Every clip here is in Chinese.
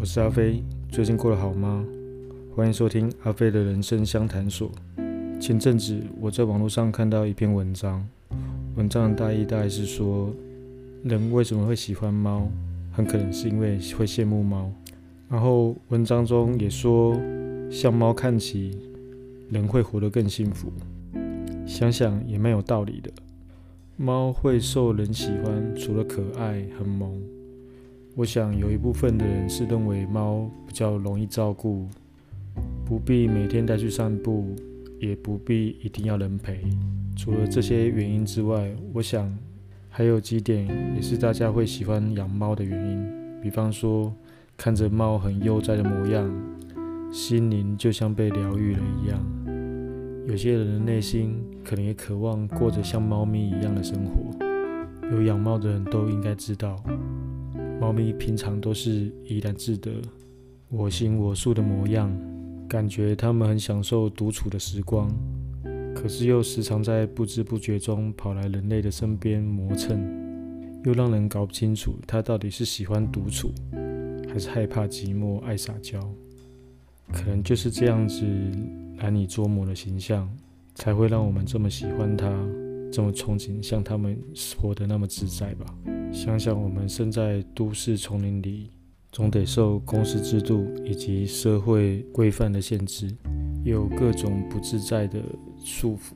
我是阿飞，最近过得好吗？欢迎收听阿飞的人生相谈所。前阵子我在网络上看到一篇文章，文章的大意大概是说，人为什么会喜欢猫，很可能是因为会羡慕猫。然后文章中也说，像猫看起，人会活得更幸福。想想也蛮有道理的。猫会受人喜欢，除了可爱、很萌。我想有一部分的人是认为猫比较容易照顾，不必每天带去散步，也不必一定要人陪。除了这些原因之外，我想还有几点也是大家会喜欢养猫的原因。比方说，看着猫很悠哉的模样，心灵就像被疗愈了一样。有些人的内心可能也渴望过着像猫咪一样的生活。有养猫的人都应该知道，猫咪平常都是怡然自得、我行我素的模样，感觉它们很享受独处的时光。可是又时常在不知不觉中跑来人类的身边磨蹭，又让人搞不清楚它到底是喜欢独处，还是害怕寂寞、爱撒娇。可能就是这样子。难以捉摸的形象，才会让我们这么喜欢它，这么憧憬像他们活得那么自在吧。想想我们身在都市丛林里，总得受公司制度以及社会规范的限制，有各种不自在的束缚。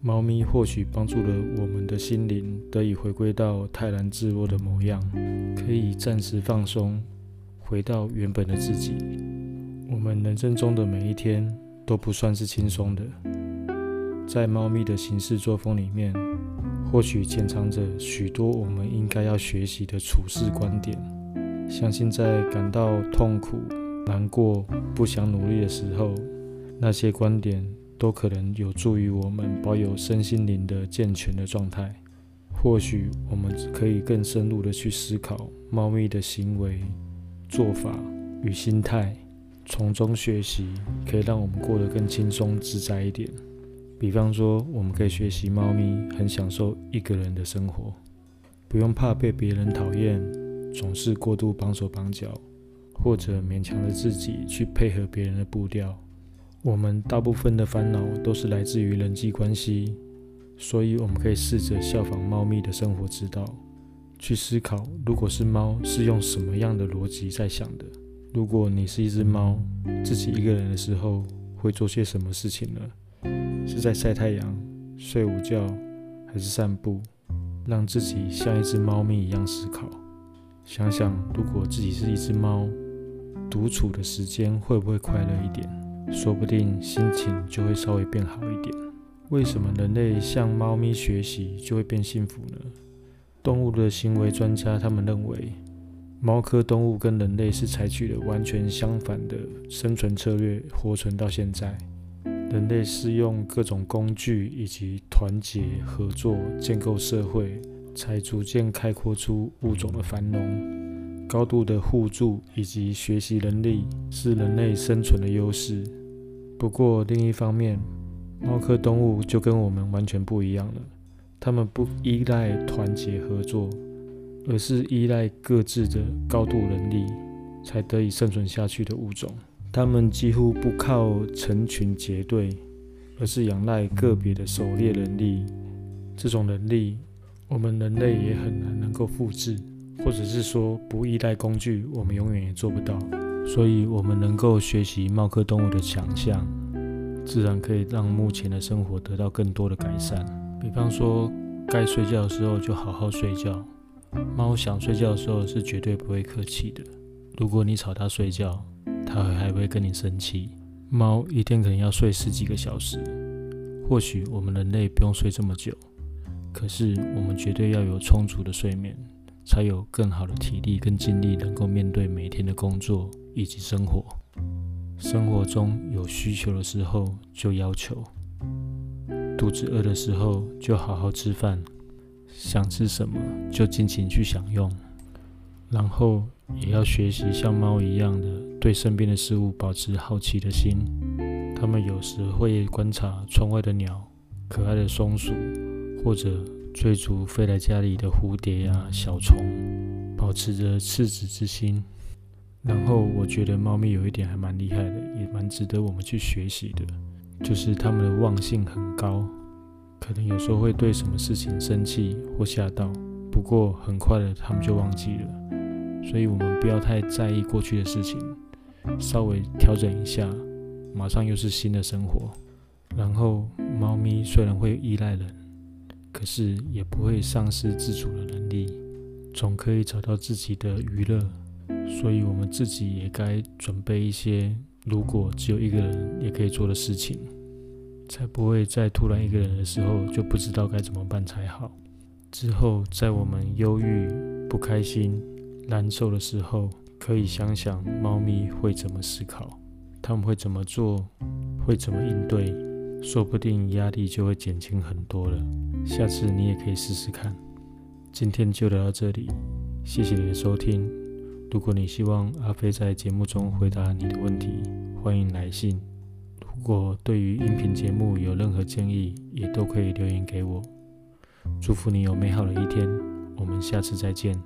猫咪或许帮助了我们的心灵得以回归到泰然自若的模样，可以暂时放松，回到原本的自己。我们人生中的每一天。都不算是轻松的，在猫咪的行事作风里面，或许潜藏着许多我们应该要学习的处事观点。相信在感到痛苦、难过、不想努力的时候，那些观点都可能有助于我们保有身心灵的健全的状态。或许我们可以更深入的去思考猫咪的行为、做法与心态。从中学习，可以让我们过得更轻松自在一点。比方说，我们可以学习猫咪很享受一个人的生活，不用怕被别人讨厌，总是过度绑手绑脚，或者勉强着自己去配合别人的步调。我们大部分的烦恼都是来自于人际关系，所以我们可以试着效仿猫咪的生活之道，去思考，如果是猫，是用什么样的逻辑在想的。如果你是一只猫，自己一个人的时候会做些什么事情呢？是在晒太阳、睡午觉，还是散步？让自己像一只猫咪一样思考。想想，如果自己是一只猫，独处的时间会不会快乐一点？说不定心情就会稍微变好一点。为什么人类向猫咪学习就会变幸福呢？动物的行为专家他们认为。猫科动物跟人类是采取了完全相反的生存策略，活存到现在。人类是用各种工具以及团结合作建构社会，才逐渐开阔出物种的繁荣。高度的互助以及学习能力是人类生存的优势。不过另一方面，猫科动物就跟我们完全不一样了，它们不依赖团结合作。而是依赖各自的高度能力才得以生存下去的物种。它们几乎不靠成群结队，而是仰赖个别的狩猎能力。这种能力，我们人类也很难能够复制，或者是说不依赖工具，我们永远也做不到。所以，我们能够学习猫科动物的强项，自然可以让目前的生活得到更多的改善。比方说，该睡觉的时候就好好睡觉。猫想睡觉的时候是绝对不会客气的。如果你吵它睡觉，它还会跟你生气。猫一天可能要睡十几个小时，或许我们人类不用睡这么久，可是我们绝对要有充足的睡眠，才有更好的体力跟精力，能够面对每天的工作以及生活。生活中有需求的时候就要求，肚子饿的时候就好好吃饭。想吃什么就尽情去享用，然后也要学习像猫一样的对身边的事物保持好奇的心。它们有时会观察窗外的鸟、可爱的松鼠，或者追逐飞来家里的蝴蝶呀、小虫，保持着赤子之心。然后我觉得猫咪有一点还蛮厉害的，也蛮值得我们去学习的，就是它们的忘性很高，可能有时候会对什么事情生气或吓到，不过很快的它们就忘记了，所以我们不要太在意过去的事情，稍微调整一下，马上又是新的生活。然后，猫咪虽然会依赖人，可是也不会丧失自主的能力，总可以找到自己的娱乐。所以，我们自己也该准备一些，如果只有一个人也可以做的事情，才不会在突然一个人的时候就不知道该怎么办才好。之后，在我们忧郁、不开心、难受的时候，可以想想猫咪会怎么思考，他们会怎么做，会怎么应对。说不定压力就会减轻很多了。下次你也可以试试看。今天就聊到这里，谢谢你的收听。如果你希望阿飞在节目中回答你的问题，欢迎来信。如果对于音频节目有任何建议，也都可以留言给我。祝福你有美好的一天，我们下次再见。